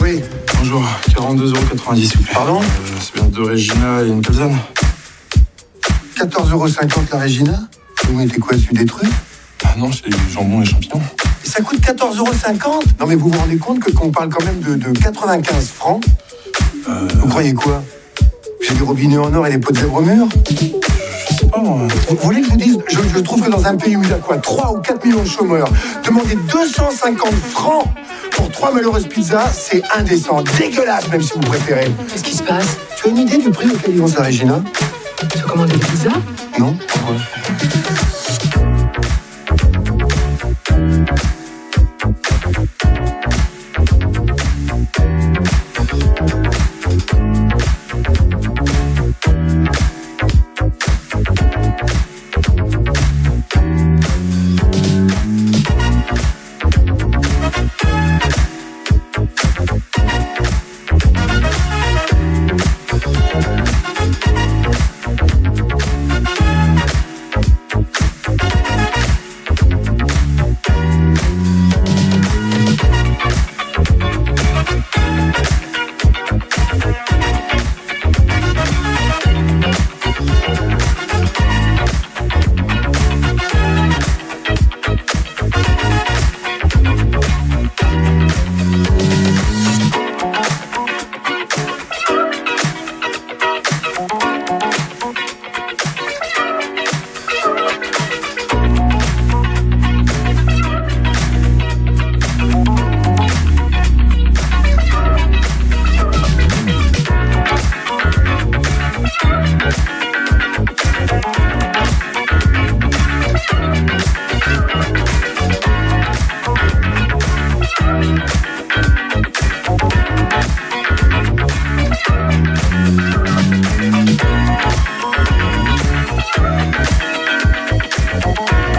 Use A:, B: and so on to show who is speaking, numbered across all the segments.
A: Oui,
B: Bonjour, 42,90€ s'il vous plaît.
A: Pardon
B: Euh, C'est bien de Regina et une calzone
A: 14,50€ la Regina. Vous mettez quoi dessus des trucs?
B: Ah non, c'est du jambon et champignons.
A: Et ça coûte 14,50€ Non mais vous vous rendez compte que qu'on parle quand même de, de 95 francs
B: Euh,
A: Vous croyez quoi? J'ai des robinets en or et des pots de zèbre au Vous voulez que je vous dise je, je trouve que dans un pays où il y a quoi 3 ou 4 millions de chômeurs, demander 250 francs pour trois malheureuses pizzas, c'est indécent, dégueulasse même si vous préférez.
C: Qu'est-ce qui se passe?
A: Tu as une idée du prix auquel ils vont ça, Regina
C: Tu as commandé des pizzas?
A: Non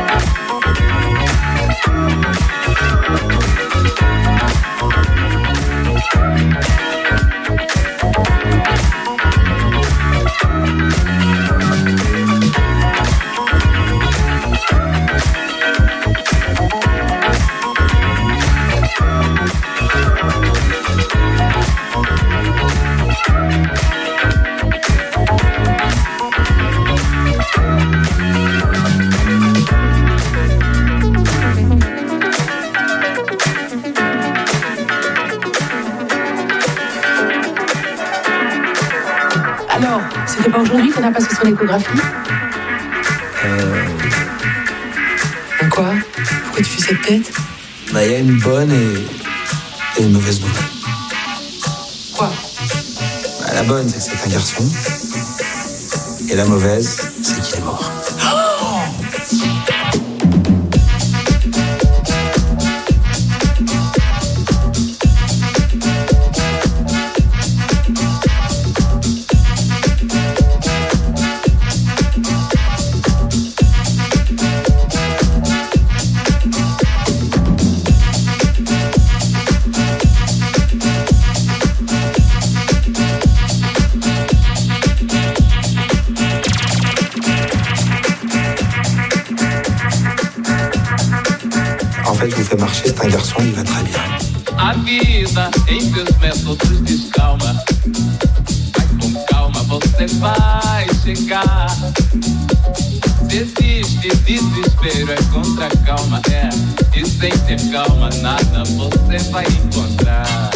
C: Alors, son échographie
D: Euh,
C: Quoi Pourquoi tu fais cette tête
D: bah, il y a une bonne et, et une mauvaise nouvelle.
C: Quoi
D: Bah, la bonne, c'est que c'est un garçon. Et la mauvaise,
E: em seus métodos descalma. Mas com calma você vai chegar. Se existe desespero, é contra a calma, é. E sem ter calma, nada você vai encontrar.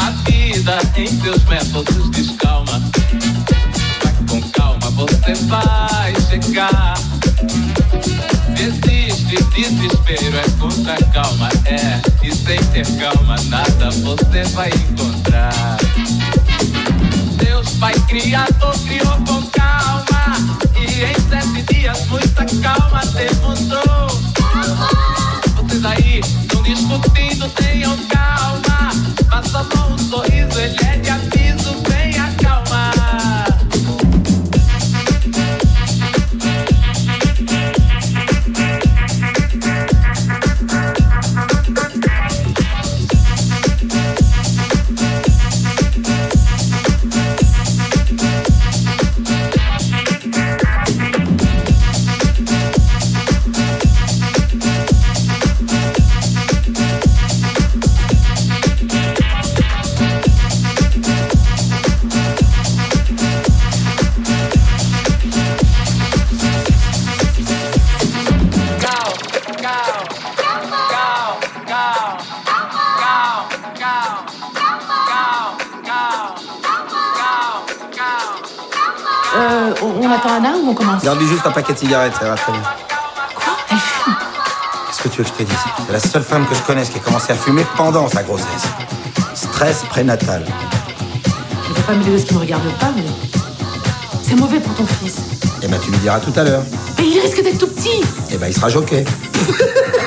E: A vida em seus métodos descalma. Mas com calma você vai chegar. Existe desespero, é contra calma, é. E sem ter calma, nada você vai encontrar. Deus Pai Criador criou com calma. E em sete dias, muita calma demonstrou. Vocês aí estão discutindo, tenham calma.
D: Garde-lui juste un paquet de cigarettes, ça va très bien.
C: Quoi? Elle fume
D: Qu'est-ce que tu veux que je te dise? C'est la seule femme que je connaisse qui a commencé à fumer pendant sa grossesse. Stress prénatal.
C: Je ne veux pas mêler de ce qui me regarde pas, mais. C'est mauvais pour ton fils.
D: Eh ben, tu lui diras tout à l'heure.
C: Mais il risque d'être tout petit
D: Eh ben, il sera joqué.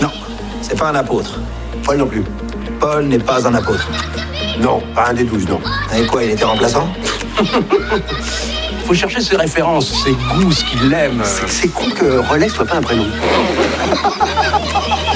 D: Non, c'est pas un apôtre.
A: Paul non plus.
D: Paul n'est pas un apôtre.
A: Non, pas un des douze, non.
D: Et quoi, il était remplaçant
F: Faut chercher ses références, ses goûts, ce qu'il aime.
A: C'est- C'est con que Relais soit pas un prénom.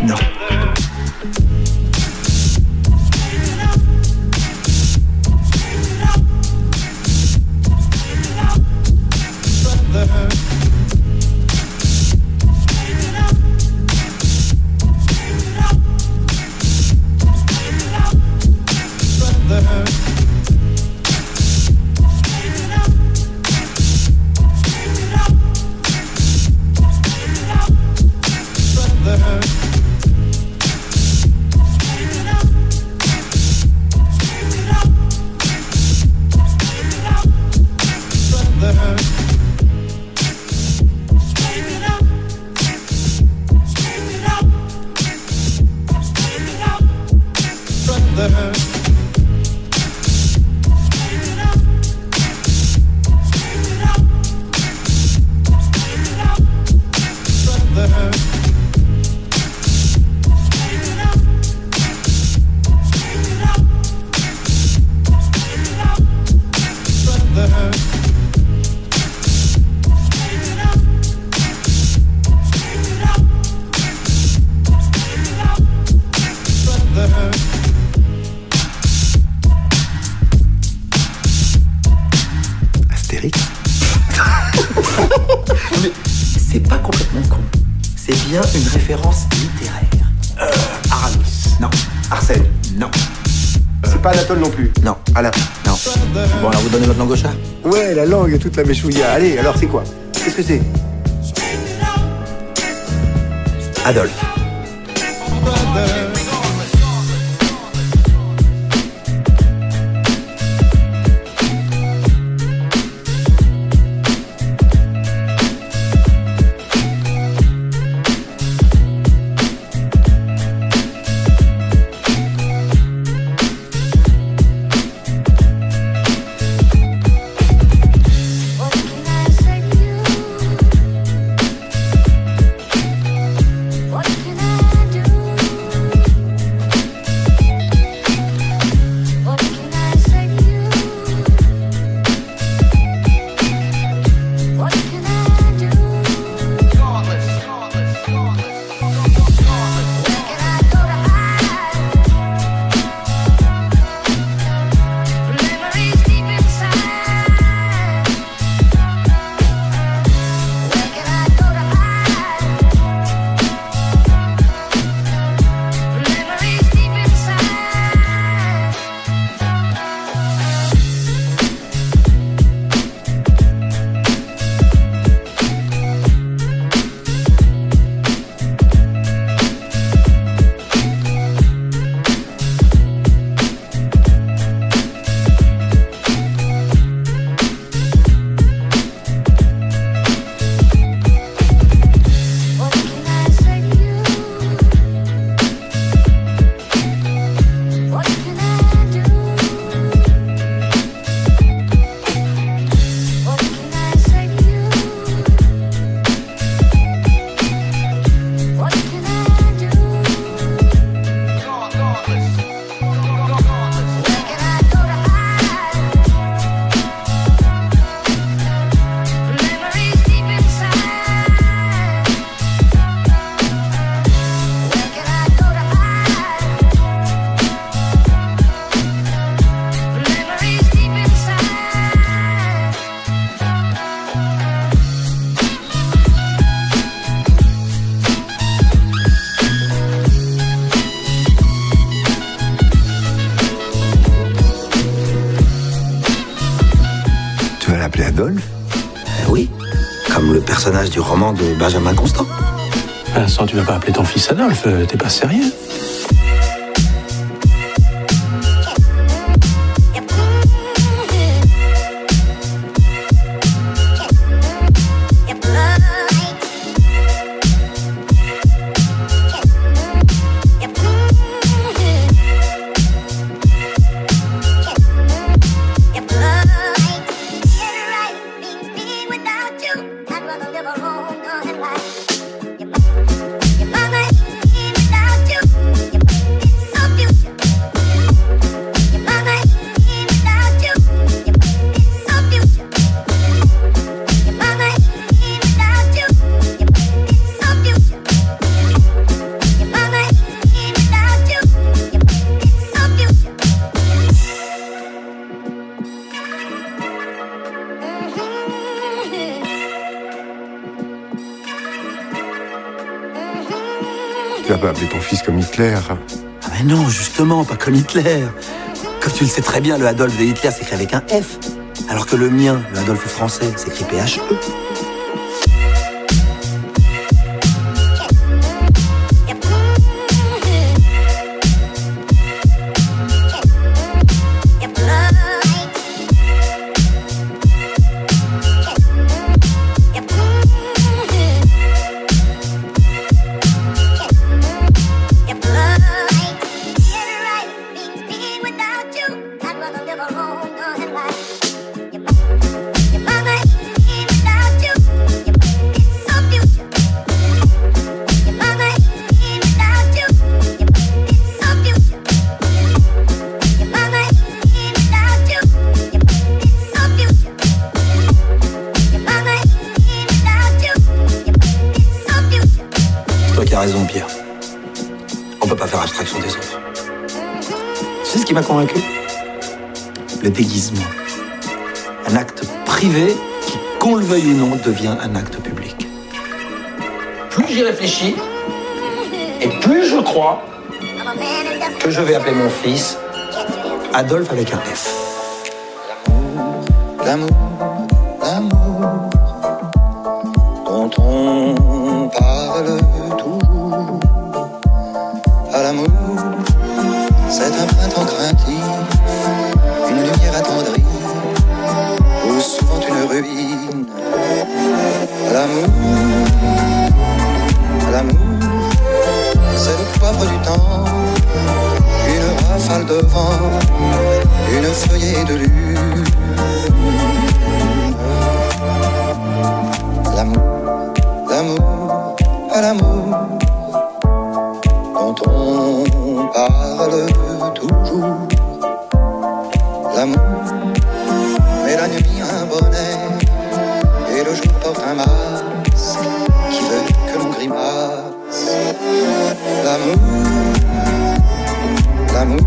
A: No. la langue et toute la méchouilla. Allez, alors c'est quoi? Qu'est-ce que c'est?
F: Adolphe. du roman de Benjamin Constant.
G: Vincent, tu vas pas appeler ton fils Adolphe, euh, t'es pas sérieux
F: Ah mais non, justement, pas comme Hitler. Comme tu le sais très bien, le Adolf de Hitler s'écrit avec un F, alors que le mien, le Adolf français, s'écrit PHE. devient un acte public. Plus j'y réfléchis, et plus je crois que je vais appeler mon fils
D: Adolphe avec un F.
H: L'amour, l'amour, dont on parle toujours. À l'amour, c'est un printemps craintif. Du temps, une rafale de vent, une feuillée de lune. L'amour, l'amour, à l'amour dont on parle toujours. L'amour, mais la nuit un bonnet et le jour porte un masque L'amour, l'amour,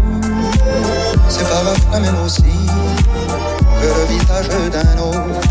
H: c'est parfois même aussi que le visage d'un autre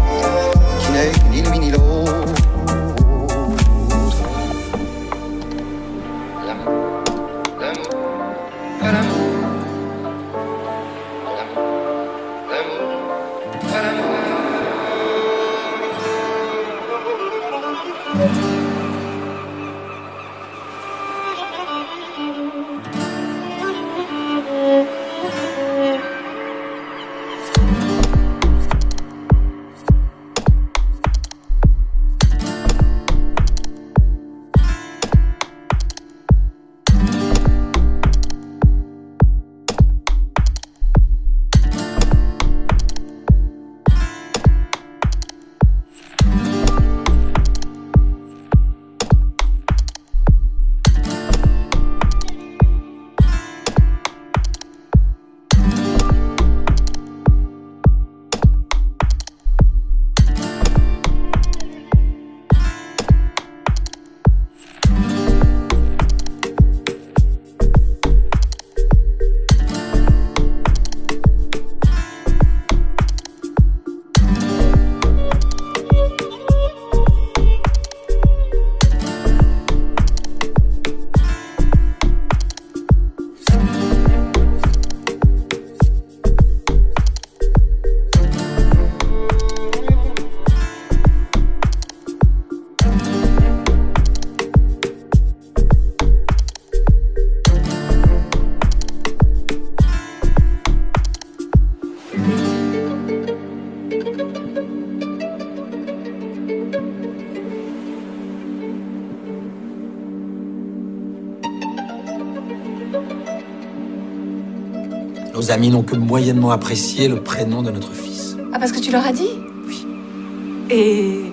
D: amis n'ont que moyennement apprécié le prénom de notre fils.
C: Ah, parce que tu leur as dit? Oui. Et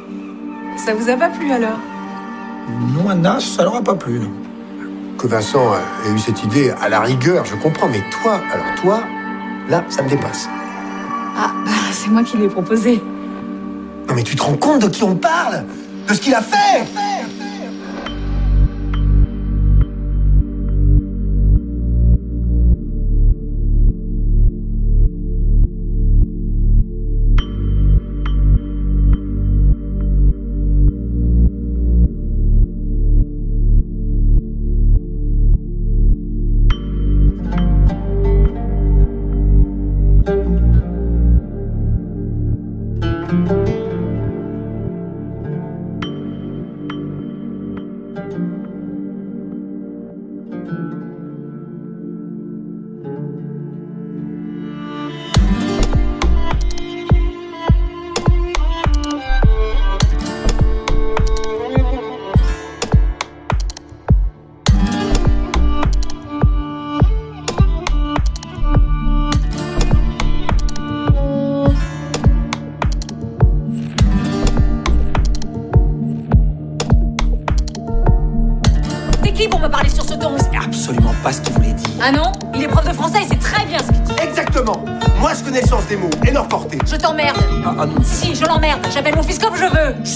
C: ça vous a pas plu alors?
D: Non, Anna, ça leur a pas plu, non.
A: Que Vincent ait eu cette idée, à la rigueur, je comprends. Mais toi, alors toi, là, ça me dépasse.
C: Ah, bah, c'est moi qui l'ai proposé.
A: Non mais tu te rends compte de qui on parle? De ce qu'il a fait?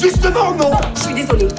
A: Justement, non
C: je suis désolée.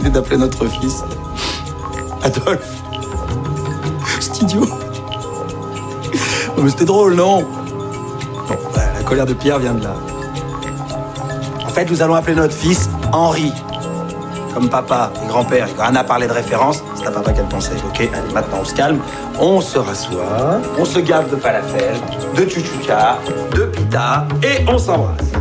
D: D'appeler notre fils Adolphe. C'est idiot. Non, mais c'était drôle, non? Bon, la colère de Pierre vient de là. En fait, nous allons appeler notre fils Henri. Comme papa et grand-père, quand Anna parlait de référence, c'est à papa qu'elle pensait. Ok, allez, maintenant on se calme, on se rassoit, on se gave de falafel, de chuchuka, de pita, et on s'embrasse.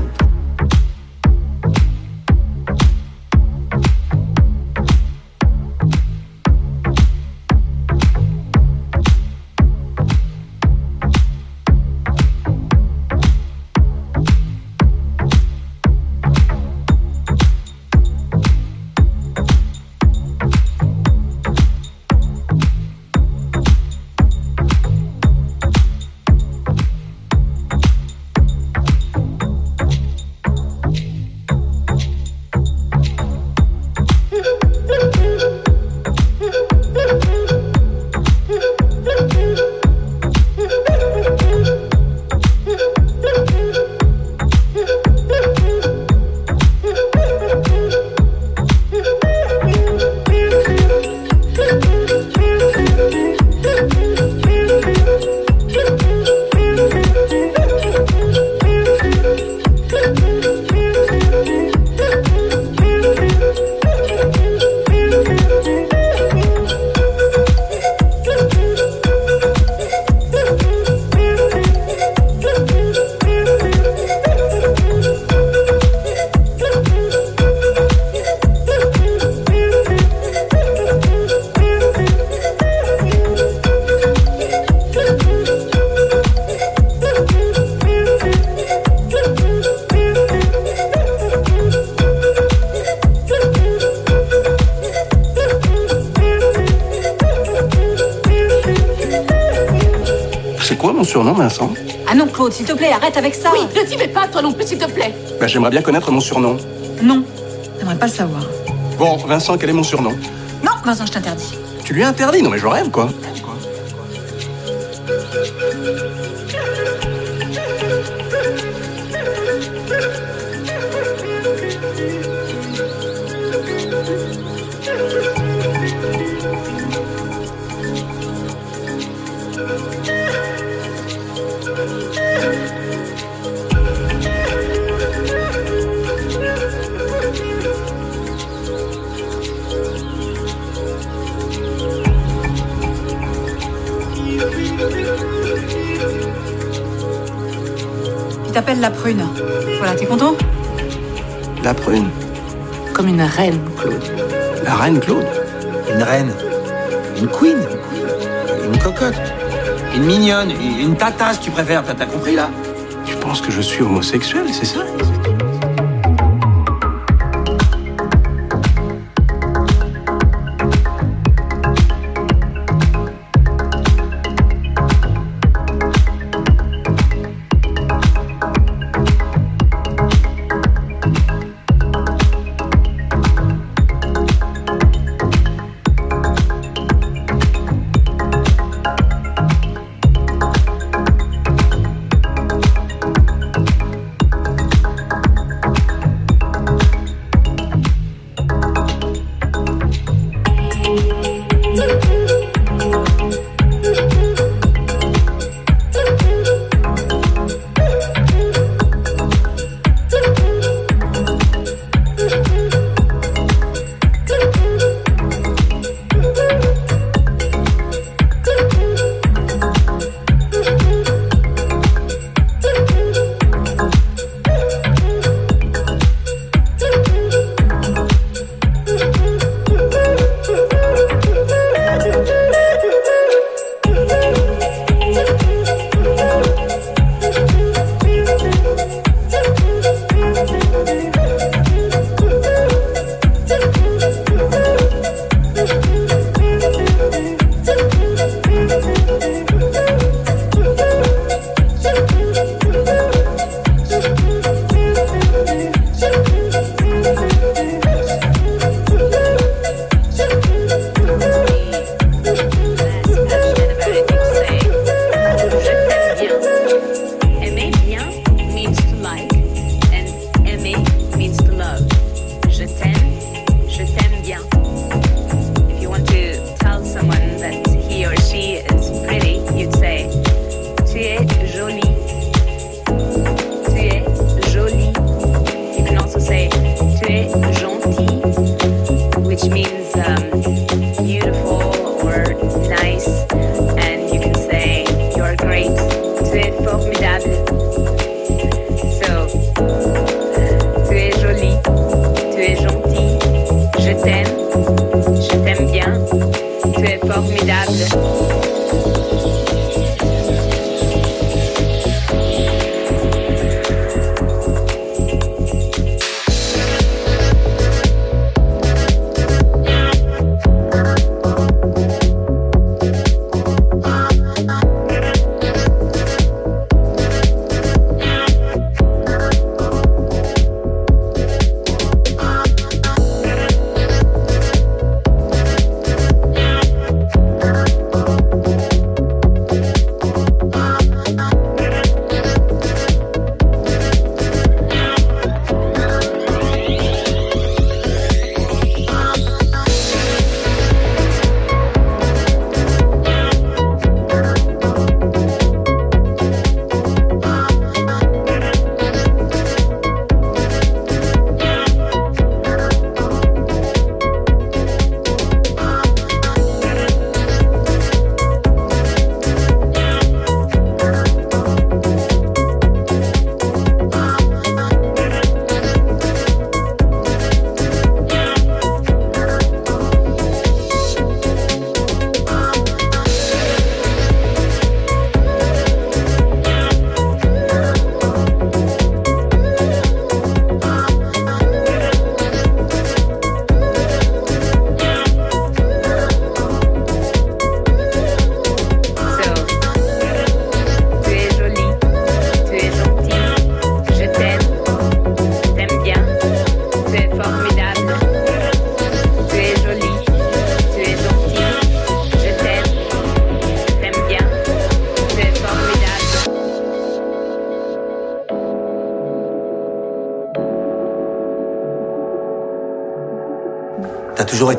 I: Claude, s'il te plaît, arrête avec ça.
C: Oui, ne t'y mets pas, toi non plus, s'il te plaît.
J: bah, J'aimerais bien connaître mon surnom.
I: Non, j'aimerais pas le savoir.
J: Bon, Vincent, quel est mon surnom?
I: Non, Vincent, je t'interdis.
J: Tu lui as interdit? Non, mais je rêve, quoi.
I: Il t'appelle la prune. Voilà, t'es content?
J: La prune.
C: Comme une reine, Claude.
J: La reine Claude?
D: Une reine, une queen, une cocotte, une mignonne, une tata, si tu préfères. T'as t'as compris, là?
J: Tu penses que je suis homosexuel, c'est ça?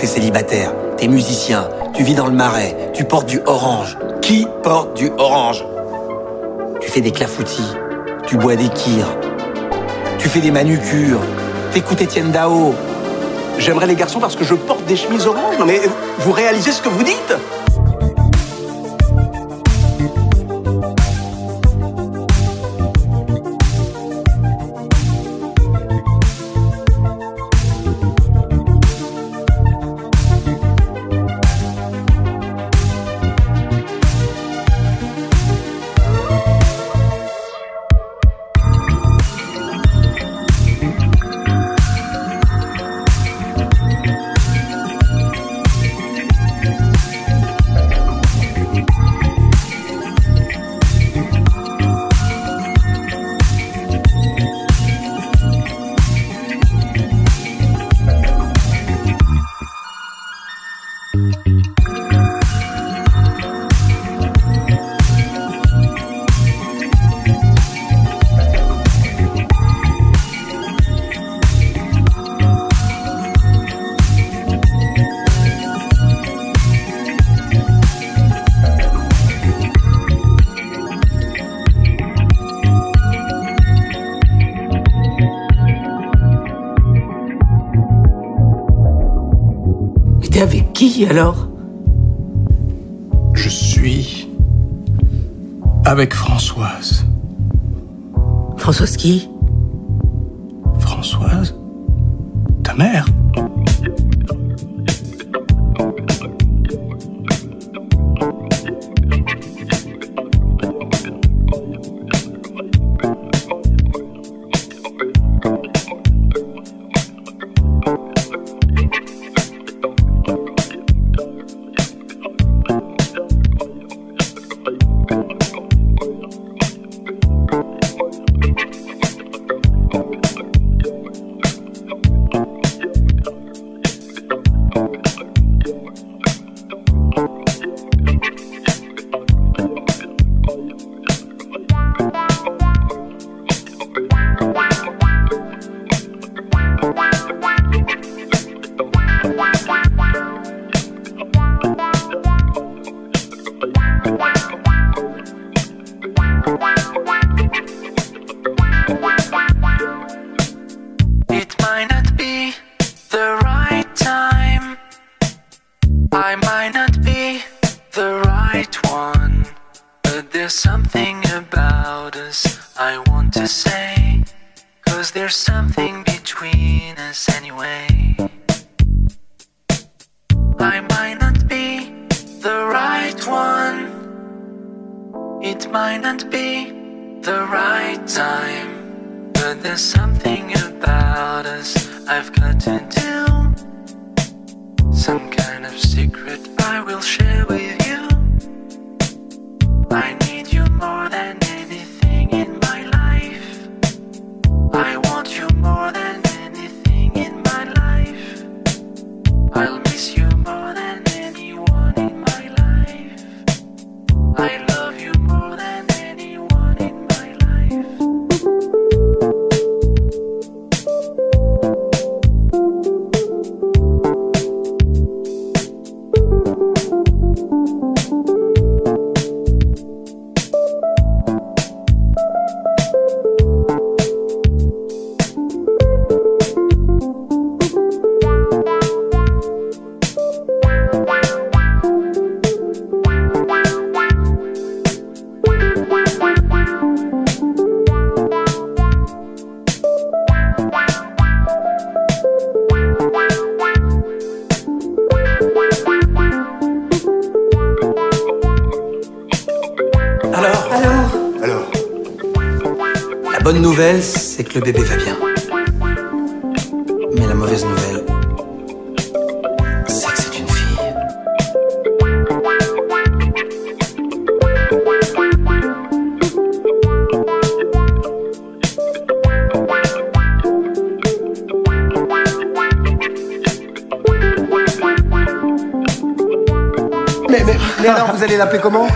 D: Été célibataire, t'es musicien, tu vis dans le marais, tu portes du orange. Qui porte du orange? Tu fais des clafoutis, tu bois des kirs, tu fais des manucures, t'écoutes Étienne Dao.
J: J'aimerais les garçons parce que je porte des chemises oranges. Mais vous réalisez ce que vous dites?
K: Qui alors?
G: Je suis avec Françoise.
K: Françoise qui?
G: Françoise? Ta mère?
L: Right one, it might not be the right time, but there's something about us I've got to do. Some kind of secret I will share with you. I need
D: nouvelle, c'est que le bébé va bien. Mais la mauvaise nouvelle, c'est que c'est une fille.
J: Mais, mais, vous allez l'appeler comment?